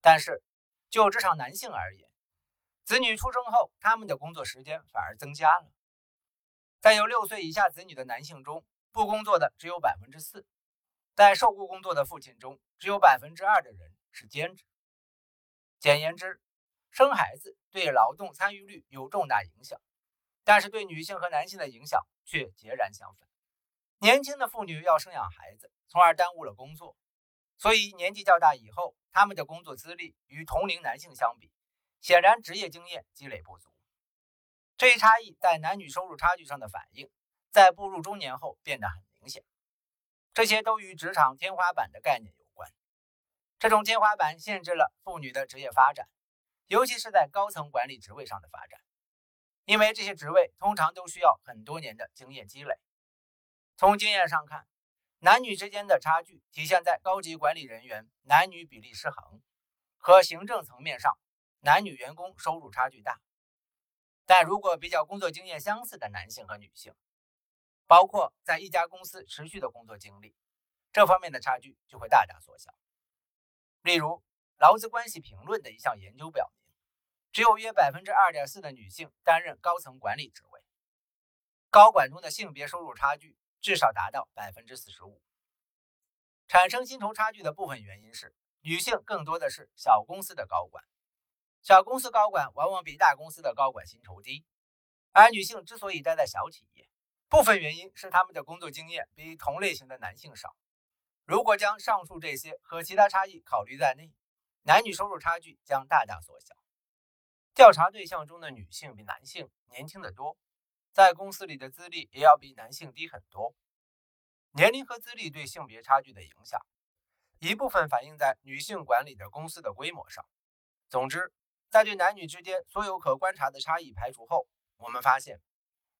但是就职场男性而言，子女出生后，他们的工作时间反而增加了。在有六岁以下子女的男性中，不工作的只有百分之四；在受雇工作的父亲中，只有百分之二的人是兼职。简言之，生孩子对劳动参与率有重大影响，但是对女性和男性的影响却截然相反。年轻的妇女要生养孩子，从而耽误了工作，所以年纪较大以后，他们的工作资历与同龄男性相比，显然职业经验积累不足。这一差异在男女收入差距上的反应，在步入中年后变得很明显。这些都与职场天花板的概念有关。这种天花板限制了妇女的职业发展，尤其是在高层管理职位上的发展，因为这些职位通常都需要很多年的经验积累。从经验上看，男女之间的差距体现在高级管理人员男女比例失衡和行政层面上男女员工收入差距大。但如果比较工作经验相似的男性和女性，包括在一家公司持续的工作经历，这方面的差距就会大大缩小。例如，劳资关系评论的一项研究表明，只有约百分之二点四的女性担任高层管理职位，高管中的性别收入差距至少达到百分之四十五。产生薪酬差距的部分原因是，女性更多的是小公司的高管，小公司高管往往比大公司的高管薪酬低，而女性之所以待在小企业，部分原因是他们的工作经验比同类型的男性少。如果将上述这些和其他差异考虑在内，男女收入差距将大大缩小。调查对象中的女性比男性年轻得多，在公司里的资历也要比男性低很多。年龄和资历对性别差距的影响，一部分反映在女性管理的公司的规模上。总之，在对男女之间所有可观察的差异排除后，我们发现，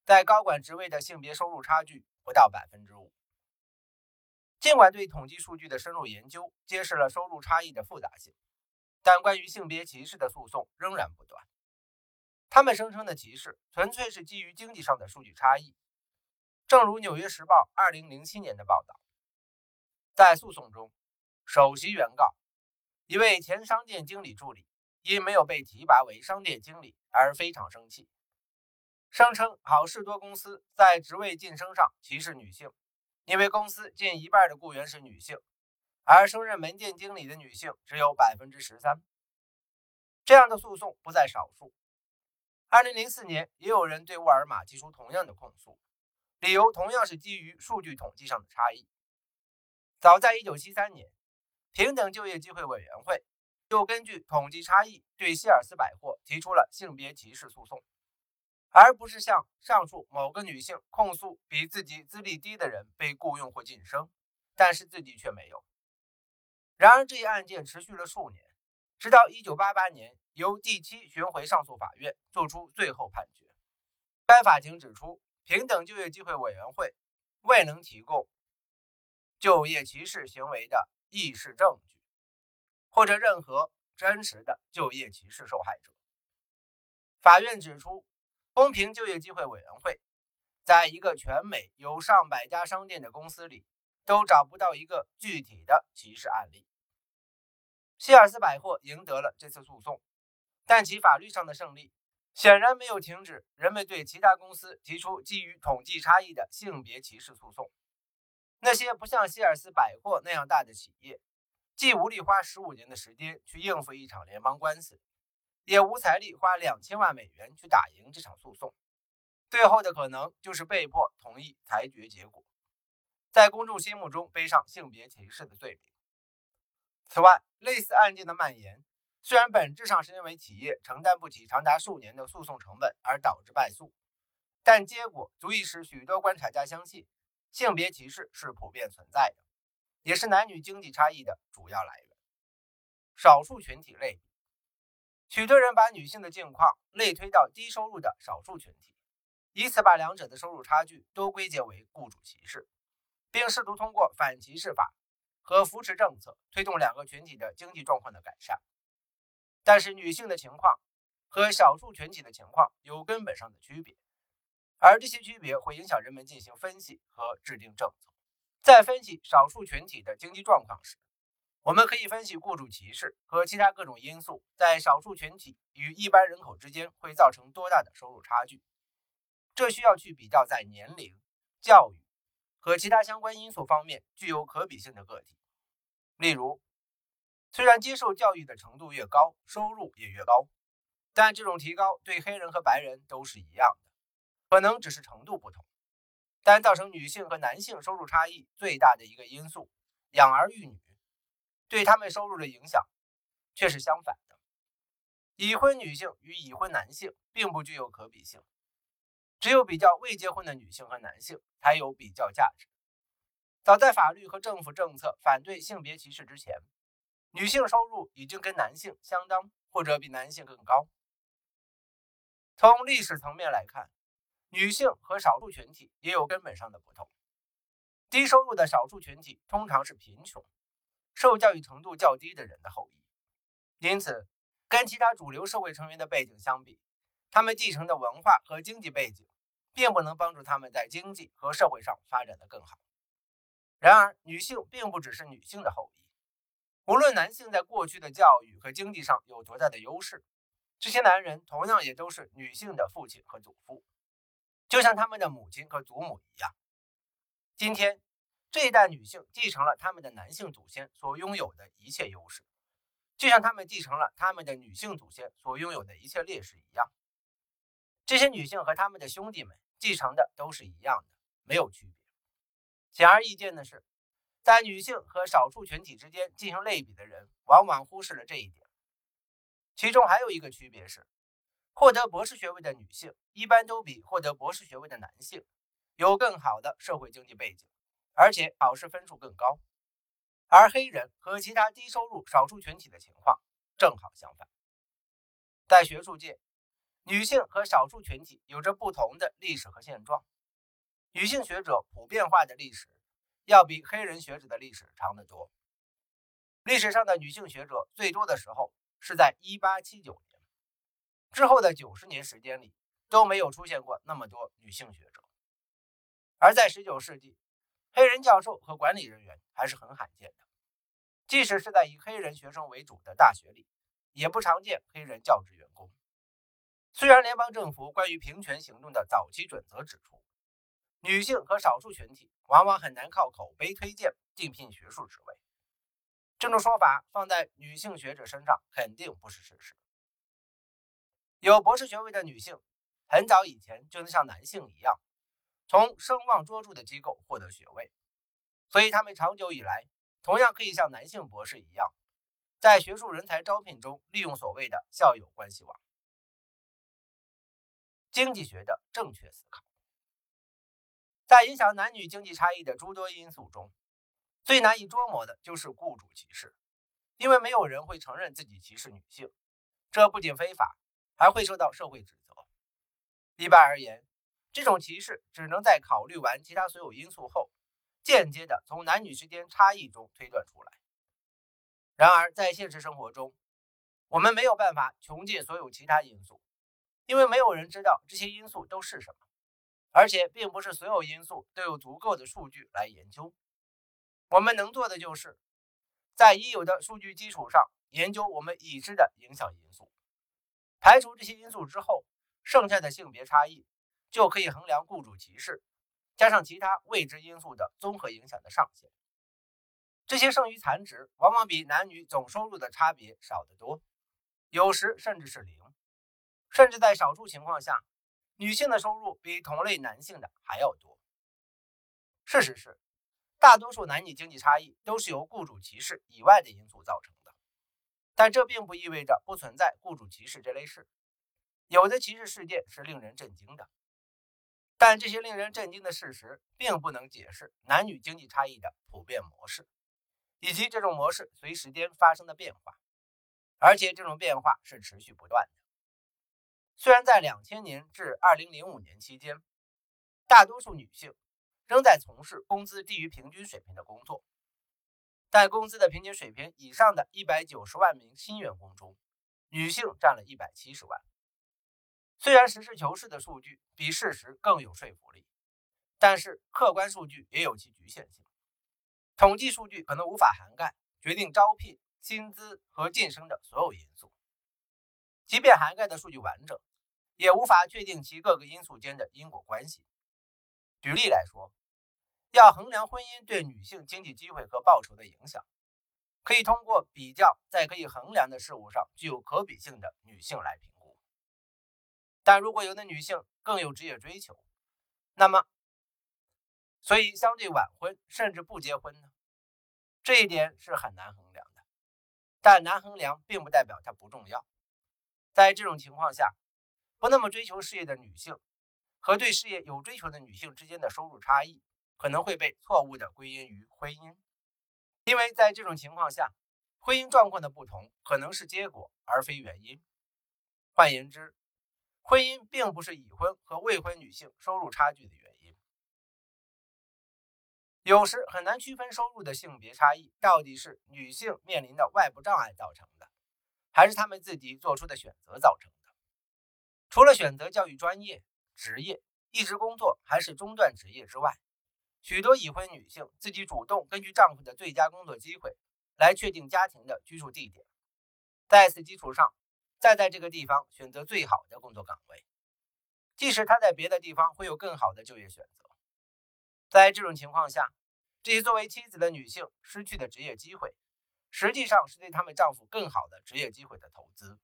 在高管职位的性别收入差距不到百分之五。尽管对统计数据的深入研究揭示了收入差异的复杂性，但关于性别歧视的诉讼仍然不断。他们声称的歧视纯粹是基于经济上的数据差异。正如《纽约时报》2007年的报道，在诉讼中，首席原告一位前商店经理助理因没有被提拔为商店经理而非常生气，声称好事多公司在职位晋升上歧视女性。因为公司近一半的雇员是女性，而升任门店经理的女性只有百分之十三。这样的诉讼不在少数。二零零四年，也有人对沃尔玛提出同样的控诉，理由同样是基于数据统计上的差异。早在一九七三年，平等就业机会委员会就根据统计差异对希尔斯百货提出了性别歧视诉讼。而不是像上述某个女性控诉比自己资历低的人被雇佣或晋升，但是自己却没有。然而，这一案件持续了数年，直到1988年由第七巡回上诉法院作出最后判决。该法庭指出，平等就业机会委员会未能提供就业歧视行为的意识证据，或者任何真实的就业歧视受害者。法院指出。公平就业机会委员会在一个全美有上百家商店的公司里，都找不到一个具体的歧视案例。希尔斯百货赢得了这次诉讼，但其法律上的胜利显然没有停止人们对其他公司提出基于统计差异的性别歧视诉讼。那些不像希尔斯百货那样大的企业，既无力花十五年的时间去应付一场联邦官司。也无财力花两千万美元去打赢这场诉讼，最后的可能就是被迫同意裁决结果，在公众心目中背上性别歧视的罪名。此外，类似案件的蔓延，虽然本质上是因为企业承担不起长达数年的诉讼成本而导致败诉，但结果足以使许多观察家相信，性别歧视是普遍存在的，也是男女经济差异的主要来源。少数群体类比。许多人把女性的境况类推到低收入的少数群体，以此把两者的收入差距都归结为雇主歧视，并试图通过反歧视法和扶持政策推动两个群体的经济状况的改善。但是，女性的情况和少数群体的情况有根本上的区别，而这些区别会影响人们进行分析和制定政策。在分析少数群体的经济状况时，我们可以分析雇主歧视和其他各种因素在少数群体与一般人口之间会造成多大的收入差距。这需要去比较在年龄、教育和其他相关因素方面具有可比性的个体。例如，虽然接受教育的程度越高，收入也越高，但这种提高对黑人和白人都是一样的，可能只是程度不同。但造成女性和男性收入差异最大的一个因素——养儿育女。对他们收入的影响却是相反的。已婚女性与已婚男性并不具有可比性，只有比较未结婚的女性和男性才有比较价值。早在法律和政府政策反对性别歧视之前，女性收入已经跟男性相当或者比男性更高。从历史层面来看，女性和少数群体也有根本上的不同。低收入的少数群体通常是贫穷。受教育程度较低的人的后裔，因此，跟其他主流社会成员的背景相比，他们继承的文化和经济背景，并不能帮助他们在经济和社会上发展的更好。然而，女性并不只是女性的后裔，无论男性在过去的教育和经济上有多大的优势，这些男人同样也都是女性的父亲和祖父，就像他们的母亲和祖母一样。今天。这一代女性继承了他们的男性祖先所拥有的一切优势，就像他们继承了他们的女性祖先所拥有的一切劣势一样。这些女性和他们的兄弟们继承的都是一样的，没有区别。显而易见的是，在女性和少数群体之间进行类比的人，往往忽视了这一点。其中还有一个区别是，获得博士学位的女性一般都比获得博士学位的男性有更好的社会经济背景。而且考试分数更高，而黑人和其他低收入少数群体的情况正好相反。在学术界，女性和少数群体有着不同的历史和现状。女性学者普遍化的历史要比黑人学者的历史长得多。历史上的女性学者最多的时候是在1879年，之后的90年时间里都没有出现过那么多女性学者。而在19世纪，黑人教授和管理人员还是很罕见的，即使是在以黑人学生为主的大学里，也不常见黑人教职员工。虽然联邦政府关于平权行动的早期准则指出，女性和少数群体往往很难靠口碑推荐竞聘学术职位，这种说法放在女性学者身上肯定不是事实。有博士学位的女性，很早以前就能像男性一样。从声望卓著的机构获得学位，所以他们长久以来同样可以像男性博士一样，在学术人才招聘中利用所谓的校友关系网。经济学的正确思考，在影响男女经济差异的诸多因素中，最难以捉摸的就是雇主歧视，因为没有人会承认自己歧视女性，这不仅非法，还会受到社会指责。一般而言。这种歧视只能在考虑完其他所有因素后，间接的从男女之间差异中推断出来。然而，在现实生活中，我们没有办法穷尽所有其他因素，因为没有人知道这些因素都是什么，而且并不是所有因素都有足够的数据来研究。我们能做的就是，在已有的数据基础上研究我们已知的影响因素，排除这些因素之后，剩下的性别差异。就可以衡量雇主歧视加上其他未知因素的综合影响的上限。这些剩余残值往往比男女总收入的差别少得多，有时甚至是零。甚至在少数情况下，女性的收入比同类男性的还要多。事实是，大多数男女经济差异都是由雇主歧视以外的因素造成的。但这并不意味着不存在雇主歧视这类事，有的歧视事件是令人震惊的。但这些令人震惊的事实，并不能解释男女经济差异的普遍模式，以及这种模式随时间发生的变化，而且这种变化是持续不断的。虽然在两千年至二零零五年期间，大多数女性仍在从事工资低于平均水平的工作，但工资的平均水平以上的一百九十万名新员工中，女性占了一百七十万。虽然实事求是的数据比事实更有说服力，但是客观数据也有其局限性。统计数据可能无法涵盖决定招聘、薪资和晋升的所有因素。即便涵盖的数据完整，也无法确定其各个因素间的因果关系。举例来说，要衡量婚姻对女性经济机会和报酬的影响，可以通过比较在可以衡量的事物上具有可比性的女性来评估。但如果有的女性更有职业追求，那么，所以相对晚婚甚至不结婚呢？这一点是很难衡量的。但难衡量并不代表它不重要。在这种情况下，不那么追求事业的女性和对事业有追求的女性之间的收入差异。可能会被错误地归因于婚姻，因为在这种情况下，婚姻状况的不同可能是结果而非原因。换言之，婚姻并不是已婚和未婚女性收入差距的原因。有时很难区分收入的性别差异到底是女性面临的外部障碍造成的，还是她们自己做出的选择造成的。除了选择教育专业、职业、一直工作还是中断职业之外，许多已婚女性自己主动根据丈夫的最佳工作机会来确定家庭的居住地点，在此基础上，再在这个地方选择最好的工作岗位，即使她在别的地方会有更好的就业选择。在这种情况下，这些作为妻子的女性失去的职业机会，实际上是对她们丈夫更好的职业机会的投资。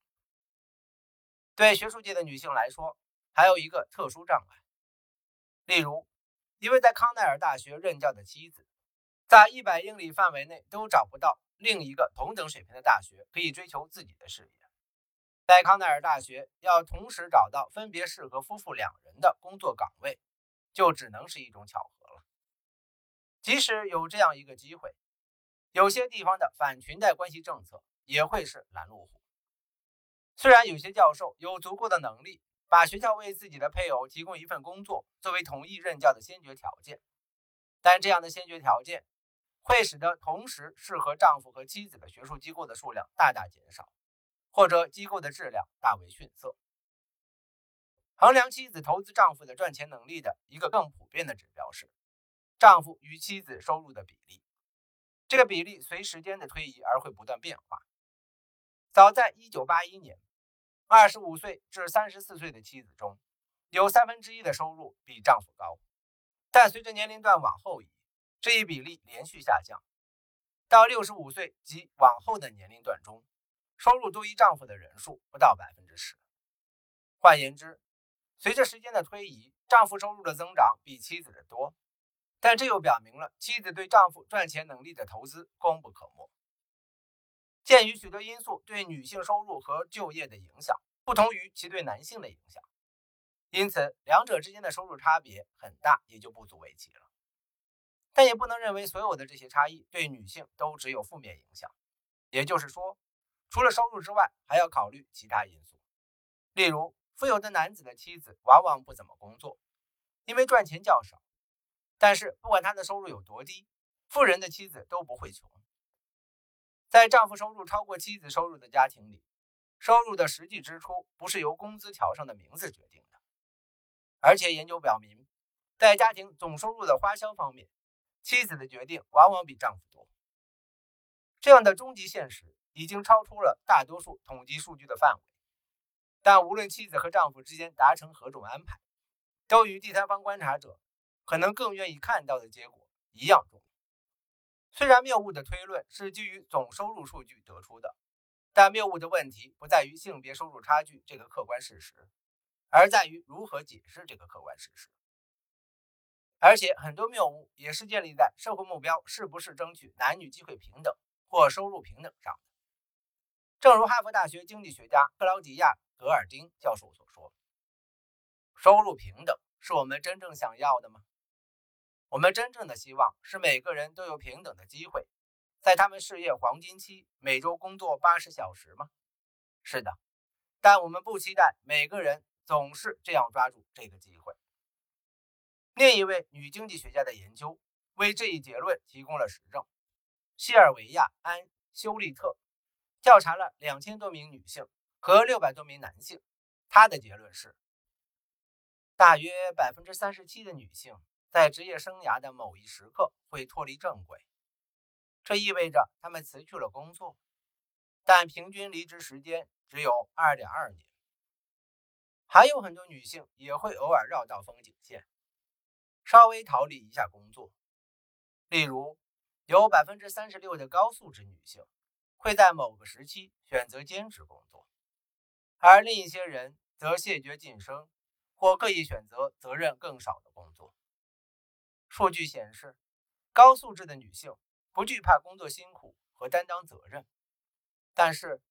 对学术界的女性来说，还有一个特殊障碍，例如。一位在康奈尔大学任教的妻子，在一百英里范围内都找不到另一个同等水平的大学可以追求自己的事业。在康奈尔大学要同时找到分别适合夫妇两人的工作岗位，就只能是一种巧合了。即使有这样一个机会，有些地方的反裙带关系政策也会是拦路虎。虽然有些教授有足够的能力。把学校为自己的配偶提供一份工作作为同意任教的先决条件，但这样的先决条件会使得同时适合丈夫和妻子的学术机构的数量大大减少，或者机构的质量大为逊色。衡量妻子投资丈夫的赚钱能力的一个更普遍的指标是丈夫与妻子收入的比例，这个比例随时间的推移而会不断变化。早在1981年。二十五岁至三十四岁的妻子中，有三分之一的收入比丈夫高，但随着年龄段往后移，这一比例连续下降。到六十五岁及往后的年龄段中，收入多于丈夫的人数不到百分之十。换言之，随着时间的推移，丈夫收入的增长比妻子的多，但这又表明了妻子对丈夫赚钱能力的投资功不可没。鉴于许多因素对女性收入和就业的影响不同于其对男性的影响，因此两者之间的收入差别很大也就不足为奇了。但也不能认为所有的这些差异对女性都只有负面影响。也就是说，除了收入之外，还要考虑其他因素。例如，富有的男子的妻子往往不怎么工作，因为赚钱较少。但是不管他的收入有多低，富人的妻子都不会穷。在丈夫收入超过妻子收入的家庭里，收入的实际支出不是由工资条上的名字决定的。而且研究表明，在家庭总收入的花销方面，妻子的决定往往比丈夫多。这样的终极现实已经超出了大多数统计数据的范围。但无论妻子和丈夫之间达成何种安排，都与第三方观察者可能更愿意看到的结果一样重。虽然谬误的推论是基于总收入数据得出的，但谬误的问题不在于性别收入差距这个客观事实，而在于如何解释这个客观事实。而且很多谬误也是建立在社会目标是不是争取男女机会平等或收入平等上的。正如哈佛大学经济学家克劳迪亚·格尔丁教授所说：“收入平等是我们真正想要的吗？”我们真正的希望是每个人都有平等的机会，在他们事业黄金期每周工作八十小时吗？是的，但我们不期待每个人总是这样抓住这个机会。另一位女经济学家的研究为这一结论提供了实证。西尔维亚·安·休利特调查了两千多名女性和六百多名男性，她的结论是，大约百分之三十七的女性。在职业生涯的某一时刻会脱离正轨，这意味着他们辞去了工作，但平均离职时间只有二点二年。还有很多女性也会偶尔绕道风景线，稍微逃离一下工作。例如，有百分之三十六的高素质女性会在某个时期选择兼职工作，而另一些人则谢绝晋升，或刻意选择责任更少的工作。数据显示，高素质的女性不惧怕工作辛苦和担当责任，但是，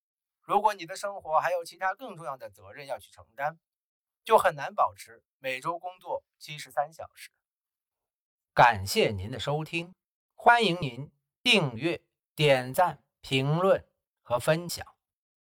如果你的生活还有其他更重要的责任要去承担，就很难保持每周工作七十三小时。感谢您的收听，欢迎您订阅、点赞、评论和分享。